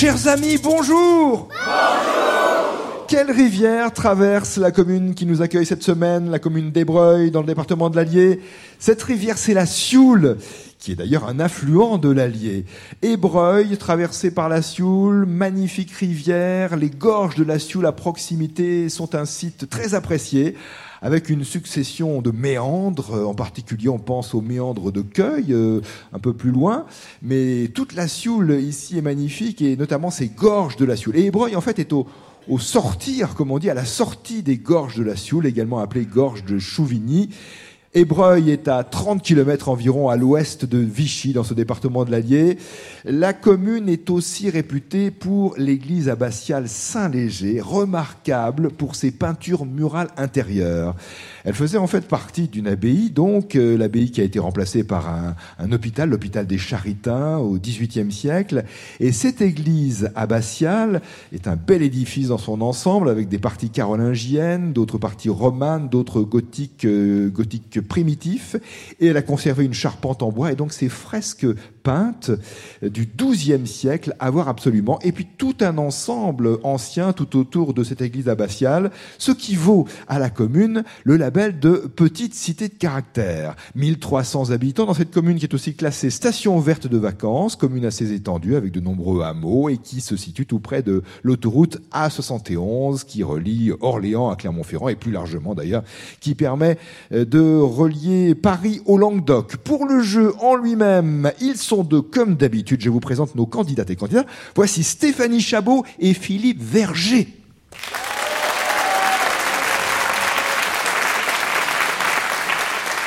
Chers amis, bonjour. Quelle rivière traverse la commune qui nous accueille cette semaine, la commune d'Ebreuil, dans le département de l'Allier? Cette rivière, c'est la Sioule, qui est d'ailleurs un affluent de l'Allier. Ébreuil, traversé par la Sioule, magnifique rivière, les gorges de la Sioule à proximité sont un site très apprécié avec une succession de méandres. En particulier, on pense aux méandres de Cueil, euh, un peu plus loin. Mais toute la Sioule ici est magnifique, et notamment ces gorges de la Sioule. Et Ébreuil, en fait, est au, au sortir, comme on dit, à la sortie des gorges de la Sioule, également appelées gorges de Chouvigny. Ébreuil est à 30 km environ à l'ouest de Vichy, dans ce département de l'Allier. La commune est aussi réputée pour l'église abbatiale Saint-Léger, remarquable pour ses peintures murales intérieures. Elle faisait en fait partie d'une abbaye, donc euh, l'abbaye qui a été remplacée par un, hôpital, l'hôpital des Charitains au XVIIIe siècle. Et cette église abbatiale est un bel édifice dans son ensemble, avec des parties carolingiennes, d'autres parties romanes, d'autres gothiques, euh, gothiques primitifs. Et elle a conservé une charpente en bois, et donc ces fresques peintes du XIIe siècle à voir absolument. Et puis tout un ensemble ancien tout autour de cette église abbatiale, ce qui vaut à la commune le label de petite cité de caractère. 1300 habitants dans cette commune qui est aussi classée station verte de vacances, commune assez étendue avec de nombreux hameaux et qui se situe tout près de l'autoroute A71 qui relie Orléans à Clermont-Ferrand et plus largement d'ailleurs qui permet euh, de relier Paris au Languedoc. Pour le jeu en lui-même, ils sont deux comme d'habitude. Je vous présente nos candidates et candidats. Voici Stéphanie Chabot et Philippe Verger.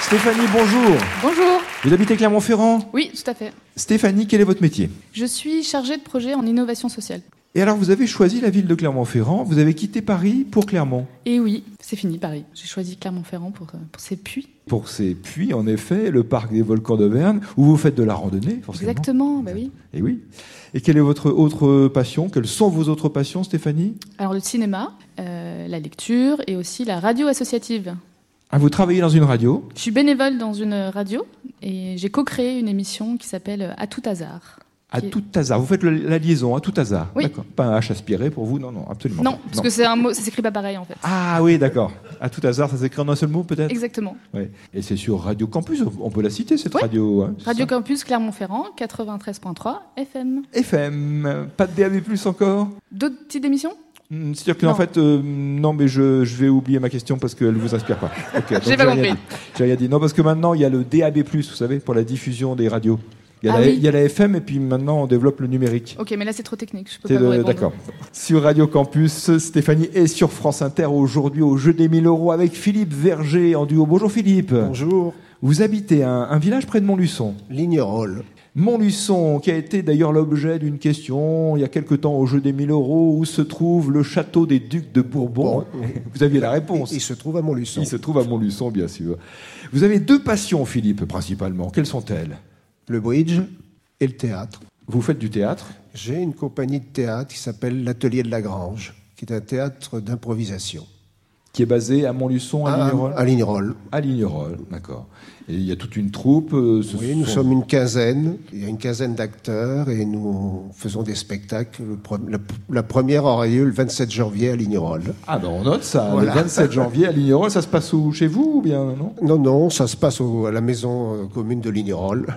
Stéphanie, bonjour. Bonjour. Vous habitez Clermont-Ferrand? Oui, tout à fait. Stéphanie, quel est votre métier? Je suis chargée de projet en innovation sociale. Et alors, vous avez choisi la ville de Clermont-Ferrand, vous avez quitté Paris pour Clermont. Et oui, c'est fini Paris. J'ai choisi Clermont-Ferrand pour, euh, pour ses puits. Pour ces puits, en effet, le parc des volcans d'Auvergne, où vous faites de la randonnée, forcément. Exactement, bah oui. Et oui. Et quelle est votre autre passion? Quelles sont vos autres passions, Stéphanie? Alors le cinéma, euh, la lecture et aussi la radio associative. ah, Vous travaillez dans une radio? Je suis bénévole dans une radio et j'ai co-créé une émission qui s'appelle À tout hasard. À Qui tout hasard. Vous faites le- la liaison à tout hasard. Oui. D'accord. Pas un H aspiré pour vous Non, non, absolument. Non, pas. parce que c'est un mot, ça s'écrit pas pareil en fait. Ah oui, d'accord. À tout hasard, ça s'écrit en un seul mot peut-être? Exactement. Et c'est sur Radio Campus, on peut la citer cette radio. hein, Radio Campus Clermont-Ferrand, 93.3 FM. FM, pas de DAB+, encore? D'autres petites émissions Hmm, C'est-à-dire que en Non. fait, euh, non, mais je, je vais oublier ma question parce qu'elle ne vous inspire pas. Ok, donc J'ai pas compris. J'ai rien dit. Non, parce que maintenant, il y a le DAB+, vous savez, pour la diffusion des radios. Il y, a Ah la, oui. il y a la FM et puis maintenant, on développe le numérique. Ok, mais là c'est trop technique, je peux pas. D'accord. Sur Radio Campus, Stéphanie est sur France Inter aujourd'hui au jeu des 1000 euros avec Philippe Verger en duo. Bonjour Philippe. Bonjour. Vous habitez un, un village près de Montluçon. Lignerolles. Montluçon, qui a été d'ailleurs l'objet d'une question il y a quelque temps au jeu des 1000 euros, où se trouve le château des ducs de Bourbon. Bon. Vous aviez la réponse. Il se trouve à Montluçon. Il se trouve à Montluçon, bien sûr. Vous avez deux passions, Philippe, principalement. Quelles sont-elles? Le bridge et le théâtre. Vous faites du théâtre? J'ai une compagnie de théâtre qui s'appelle l'Atelier de la Grange, qui est un théâtre d'improvisation. qui est basé à Montluçon, à Lignerolles? à Lignerolles. À Lignerolles, d'accord. Et il y a toute une troupe. euh, ce Oui, nous sont- sommes une quinzaine. Il y a une quinzaine d'acteurs et nous faisons des spectacles. La, la première aura lieu le 27 janvier à Lignerolles. Ah ben on note ça, Voilà. le 27 janvier à Lignerolles, ça se passe où? Chez vous ou bien non? Non, non, ça se passe au- à la maison euh, commune de Lignerolles.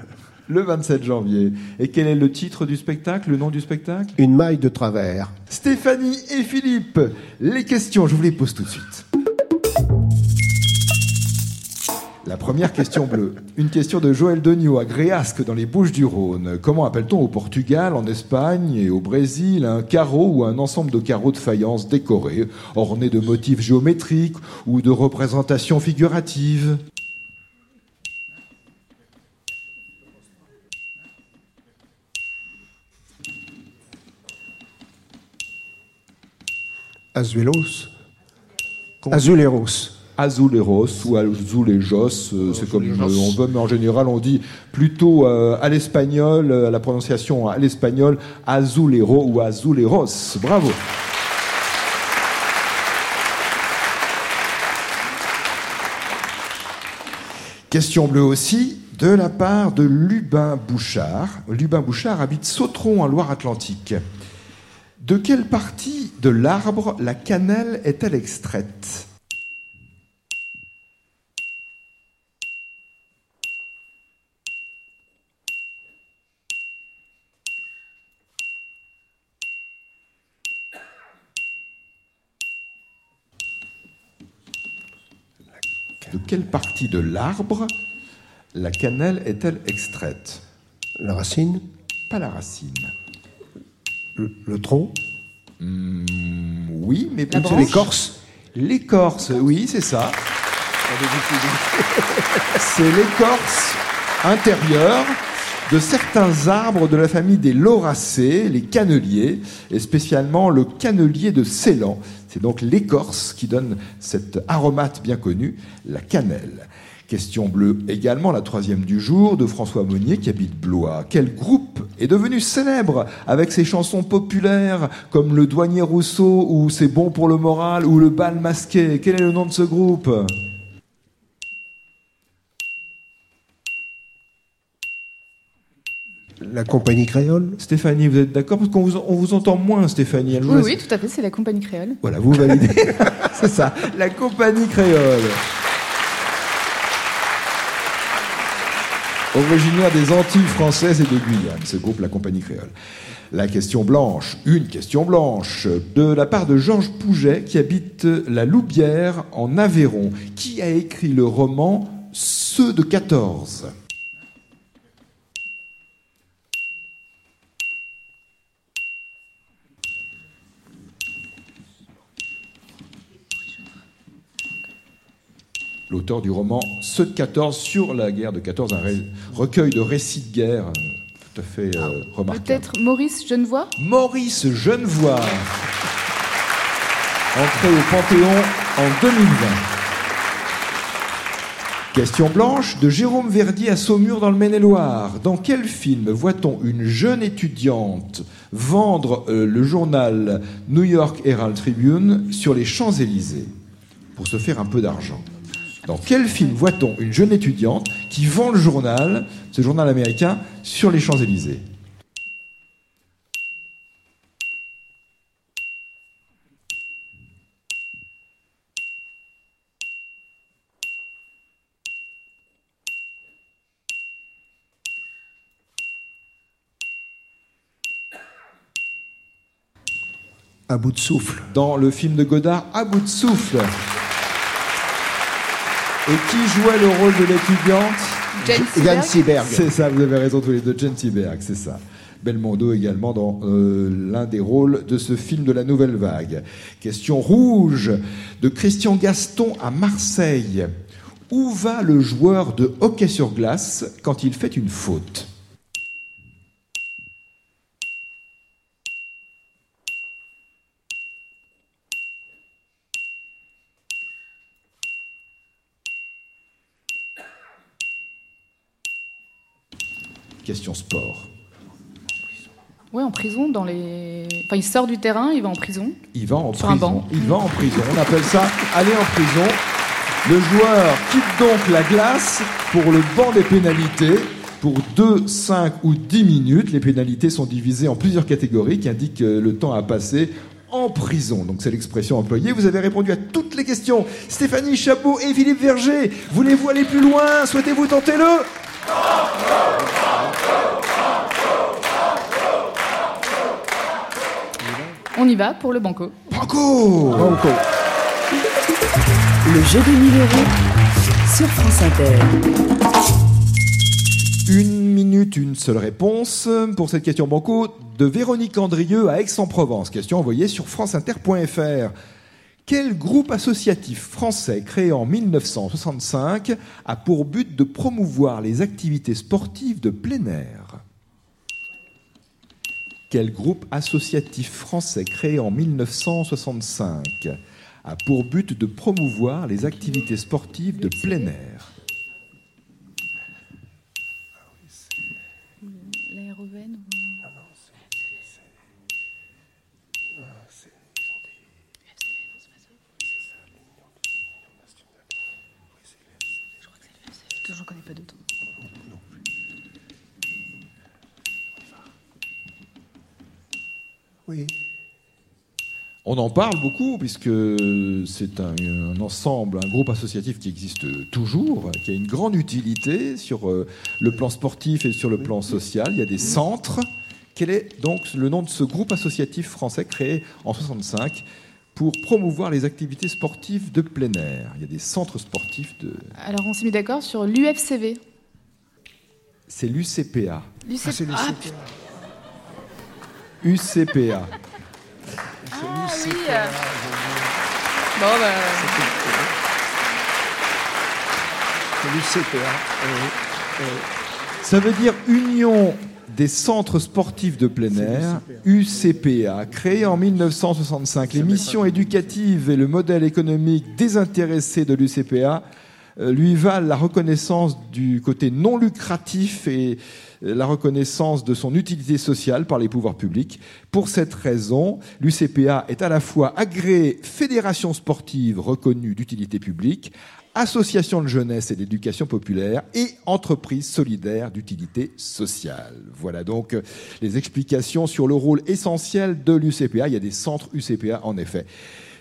Le 27 janvier. Et quel est le titre du spectacle, le nom du spectacle? Une maille de travers. Stéphanie et Philippe, les questions, je vous les pose tout de suite. La première question bleue. Une question de Joël Degnaud à Gréasque dans les Bouches-du-Rhône. Comment appelle-t-on au Portugal, en Espagne et au Brésil un carreau ou un ensemble de carreaux de faïence décorés, ornés de motifs géométriques ou de représentations figuratives? Azuelos. Azuleros. Azuleros ou Azulejos, euh, c'est comme euh, on veut, mais en général on dit plutôt euh, à l'espagnol, euh, à la prononciation à l'espagnol, Azulero ou Azuleros. Bravo. Question bleue aussi, de la part de Lubin Bouchard. Lubin Bouchard habite Sautron en Loire-Atlantique. De quelle partie de l'arbre la cannelle est-elle extraite? De quelle partie de l'arbre la cannelle est-elle extraite? La racine? Pas la racine. Le, le tronc Hmm, oui, mais branche l'écorce. L'écorce, oui, c'est ça. C'est l'écorce intérieure de certains arbres de la famille des lauracées, les canneliers, et spécialement le cannelier de Ceylan. C'est donc l'écorce qui donne cette aromate bien connue, la cannelle. Question bleue également, la troisième du jour, de François Monnier qui habite Blois. Quel groupe est devenu célèbre avec ses chansons populaires comme Le Douanier Rousseau ou C'est bon pour le moral ou Le bal masqué Quel est le nom de ce groupe? La compagnie créole Stéphanie, vous êtes d'accord? Parce qu'on vous, on vous entend moins, Stéphanie. Elle Oui, oui, tout à fait, c'est la compagnie créole. Voilà, vous validez. C'est ça, la compagnie créole. Originaire des Antilles françaises et de Guyane, ce groupe, la compagnie créole. La question blanche, une question blanche, de la part de Georges Pouget, qui habite la Loubière en Aveyron, qui a écrit le roman Ceux de 14. L'auteur du roman Ceux de 14 sur la guerre de 14, un recueil de récits de guerre euh, tout à fait euh, remarquable. Peut-être Maurice Genevoix? Maurice Genevoix, entré au Panthéon en 2020. Question blanche de Jérôme Verdier à Saumur dans le Maine-et-Loire. Dans quel film voit-on une jeune étudiante vendre euh, le journal New York Herald Tribune sur les Champs-Élysées? Pour se faire un peu d'argent Dans quel film voit-on une jeune étudiante qui vend le journal, ce journal américain, sur les Champs-Élysées? À bout de souffle. dans le film de Godard À bout de souffle. Et qui jouait le rôle de l'étudiante Jane Yann Seberg. C'est ça, vous avez raison tous les deux, Jen Seberg, c'est ça. Belmondo également dans euh, l'un des rôles de ce film de la Nouvelle Vague. Question rouge de Christian Gaston à Marseille. Où va le joueur de hockey sur glace quand il fait une faute? Question sport. Ouais, en prison, dans les. Enfin, il sort du terrain, il va en prison. Il va en Sur un prison. banc. Il va en prison. On appelle ça aller en prison. Le joueur quitte donc la glace pour le banc des pénalités pour 2, 5 ou 10 minutes. Les pénalités sont divisées en plusieurs catégories qui indiquent le temps à passer en prison. Donc c'est l'expression employée. Vous avez répondu à toutes les questions. Stéphanie Chabot et Philippe Verger. Voulez-vous aller plus loin? Souhaitez-vous tenter le? On y va pour le banco. Banco Banco. Le jeu des 1000 euros sur France Inter. Une minute, une seule réponse pour cette question banco de Véronique Andrieux à Aix-en-Provence. Question envoyée sur franceinter.fr. Quel groupe associatif français créé en 1965 a pour but de promouvoir les activités sportives de plein air? Quel groupe associatif français créé en 1965 a pour but de promouvoir les activités sportives de plein air. L'aérovène J'en connais pas d'autres. Oui. On en parle beaucoup puisque c'est un, un ensemble, un groupe associatif qui existe toujours, qui a une grande utilité sur euh, le plan sportif et sur le plan social. Il y a des centres. Quel est donc le nom de ce groupe associatif français créé en 65 pour promouvoir les activités sportives de plein air? Il y a des centres sportifs de. Alors, on s'est mis d'accord sur l'UFCV. C'est l'UCPA. L'UCP Ah, Ah. UCPA. Ah oui. euh. Bon, C'est le CPA. oui. Ça veut dire Union des centres sportifs de plein air, UCPA, créé en 1965. Les missions éducatives et le modèle économique désintéressé de l'UCPA euh, lui valent la reconnaissance du côté non lucratif et euh, la reconnaissance de son utilité sociale par les pouvoirs publics. Pour cette raison, l'UCPA est à la fois agréée fédération sportive reconnue d'utilité publique, association de jeunesse et d'éducation populaire et entreprise solidaire d'utilité sociale. Voilà donc euh, les explications sur le rôle essentiel de l'UCPA. Il y a des centres UCPA en effet.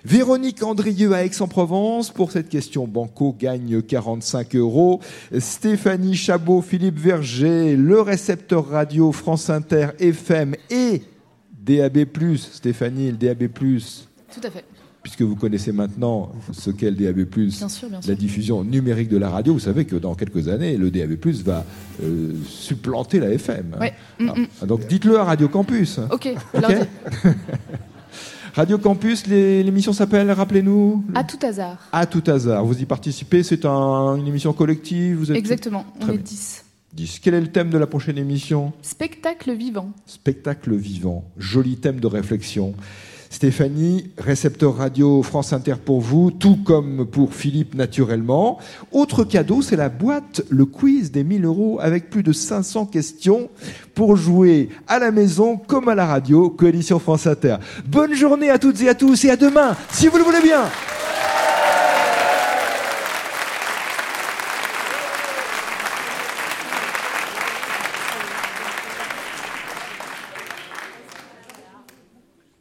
Véronique Andrieux à Aix-en-Provence pour cette question banco gagne 45 euros. Stéphanie Chabot, Philippe Verger, le récepteur radio France Inter FM et DAB+. Stéphanie, le DAB+, tout à fait. puisque vous connaissez maintenant ce qu'est le DAB+, Bien sûr, bien sûr. la diffusion numérique de la radio, vous savez que dans quelques années, le DAB+, va euh, supplanter la FM. Ouais. Mm, Ah, mm. Donc dites-le à Radio Campus. Ok, je leur Ok. dis. Radio Campus, l'émission s'appelle, rappelez-nous À tout hasard. À tout hasard. Vous y participez, c'est un- une émission collective vous êtes Exactement, on est bien. 10. 10. Quel est le thème de la prochaine émission? Spectacle vivant. Spectacle vivant. Joli thème de réflexion. Stéphanie, récepteur radio France Inter pour vous, tout comme pour Philippe naturellement. Autre cadeau, c'est la boîte, le quiz des 1000 euros avec plus de 500 questions pour jouer à la maison comme à la radio, coalition France Inter. Bonne journée à toutes et à tous et à demain, si vous le voulez bien.